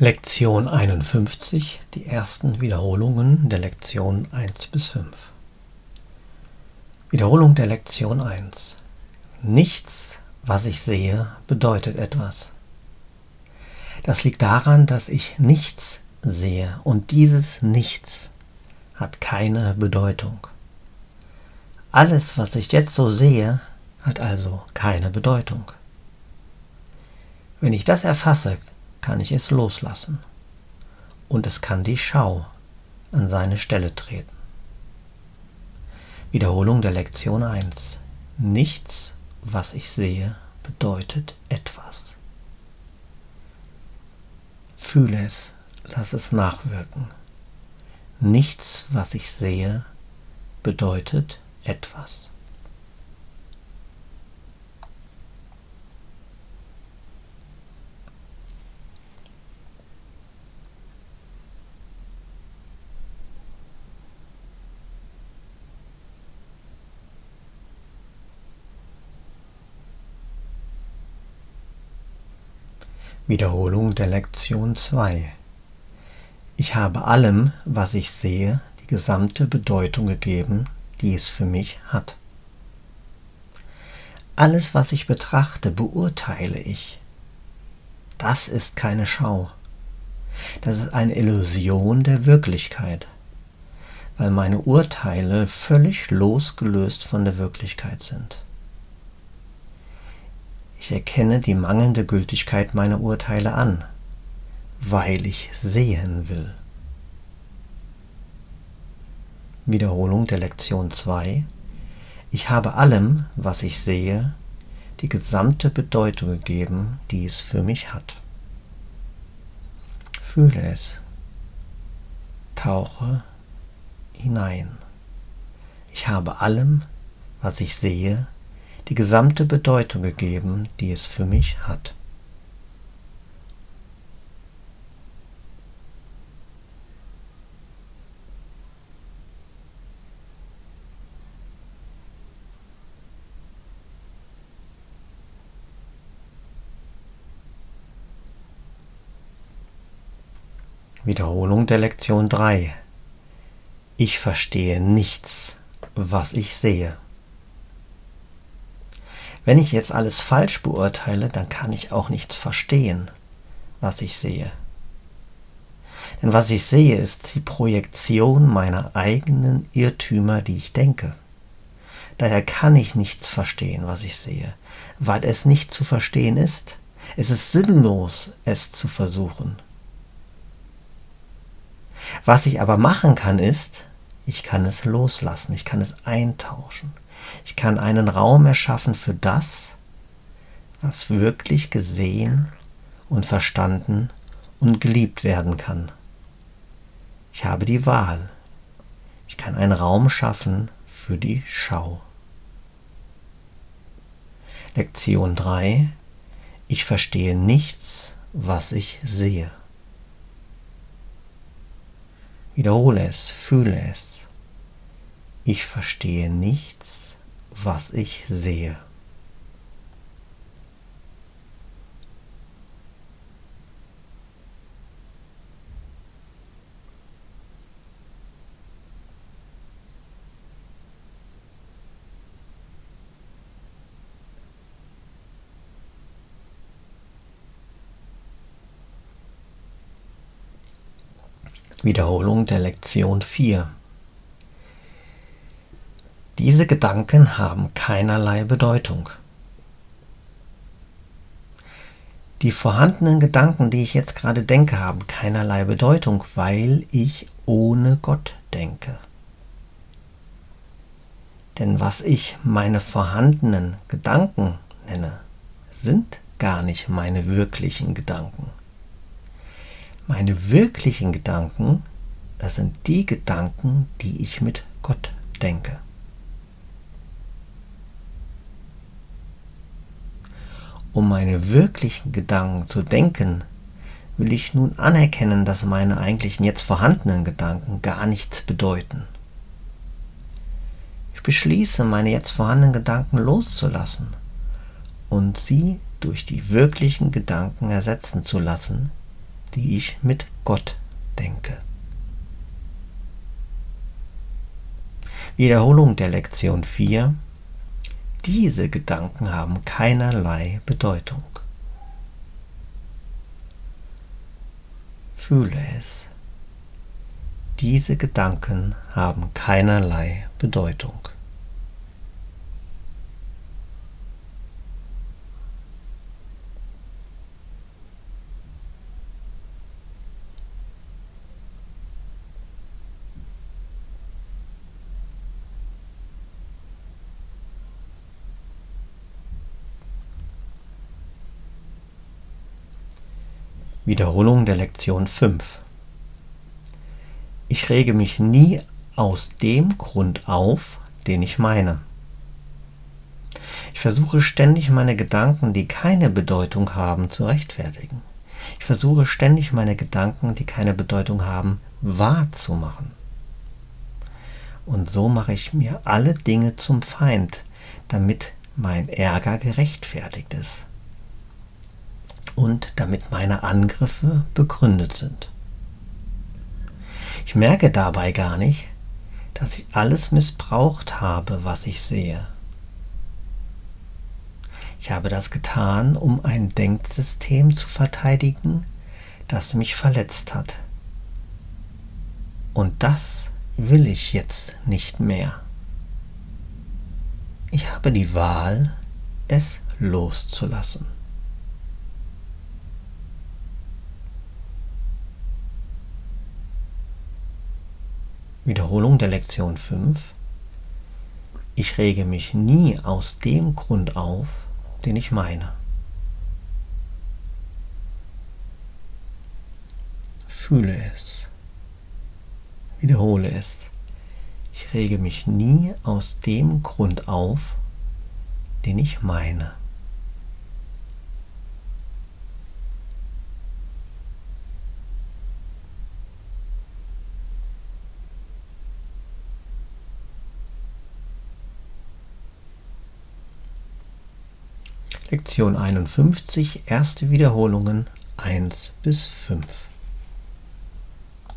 Lektion 51, die ersten Wiederholungen der Lektion 1 bis 5. Wiederholung der Lektion 1. Nichts, was ich sehe, bedeutet etwas. Das liegt daran, dass ich nichts sehe und dieses Nichts hat keine Bedeutung. Alles, was ich jetzt so sehe, hat also keine Bedeutung. Wenn ich das erfasse, kann ich es loslassen und es kann die Schau an seine Stelle treten. Wiederholung der Lektion 1. Nichts, was ich sehe, bedeutet etwas. Fühle es, lass es nachwirken. Nichts, was ich sehe, bedeutet etwas. Wiederholung der Lektion 2. Ich habe allem, was ich sehe, die gesamte Bedeutung gegeben, die es für mich hat. Alles, was ich betrachte, beurteile ich. Das ist keine Schau. Das ist eine Illusion der Wirklichkeit, weil meine Urteile völlig losgelöst von der Wirklichkeit sind. Ich erkenne die mangelnde Gültigkeit meiner Urteile an, weil ich sehen will. Wiederholung der Lektion 2. Ich habe allem, was ich sehe, die gesamte Bedeutung gegeben, die es für mich hat. Fühle es. Tauche hinein. Ich habe allem, was ich sehe, die gesamte Bedeutung gegeben, die es für mich hat. Wiederholung der Lektion 3. Ich verstehe nichts, was ich sehe. Wenn ich jetzt alles falsch beurteile, dann kann ich auch nichts verstehen, was ich sehe. Denn was ich sehe, ist die Projektion meiner eigenen Irrtümer, die ich denke. Daher kann ich nichts verstehen, was ich sehe, weil es nicht zu verstehen ist. Es ist sinnlos, es zu versuchen. Was ich aber machen kann, ist, ich kann es loslassen, ich kann es eintauschen. Ich kann einen Raum erschaffen für das, was wirklich gesehen und verstanden und geliebt werden kann. Ich habe die Wahl. Ich kann einen Raum schaffen für die Schau. Lektion 3. Ich verstehe nichts, was ich sehe. Wiederhole es, fühle es. Ich verstehe nichts, was ich sehe. Wiederholung der Lektion 4. Diese Gedanken haben keinerlei Bedeutung. Die vorhandenen Gedanken, die ich jetzt gerade denke, haben keinerlei Bedeutung, weil ich ohne Gott denke. Denn was ich meine vorhandenen Gedanken nenne, sind gar nicht meine wirklichen Gedanken. Meine wirklichen Gedanken, das sind die Gedanken, die ich mit Gott denke. Um meine wirklichen Gedanken zu denken, will ich nun anerkennen, dass meine eigentlichen jetzt vorhandenen Gedanken gar nichts bedeuten. Ich beschließe, meine jetzt vorhandenen Gedanken loszulassen und sie durch die wirklichen Gedanken ersetzen zu lassen, die ich mit Gott denke. Wiederholung der Lektion 4. Diese Gedanken haben keinerlei Bedeutung. Fühle es. Diese Gedanken haben keinerlei Bedeutung. Wiederholung der Lektion 5. Ich rege mich nie aus dem Grund auf, den ich meine. Ich versuche ständig meine Gedanken, die keine Bedeutung haben, zu rechtfertigen. Ich versuche ständig meine Gedanken, die keine Bedeutung haben, wahrzumachen. Und so mache ich mir alle Dinge zum Feind, damit mein Ärger gerechtfertigt ist und damit meine Angriffe begründet sind. Ich merke dabei gar nicht, dass ich alles missbraucht habe, was ich sehe. Ich habe das getan, um ein Denksystem zu verteidigen, das mich verletzt hat. Und das will ich jetzt nicht mehr. Ich habe die Wahl, es loszulassen. Wiederholung der Lektion 5. Ich rege mich nie aus dem Grund auf, den ich meine. Fühle es. Wiederhole es. Ich rege mich nie aus dem Grund auf, den ich meine. Lektion 51, erste Wiederholungen 1 bis 5.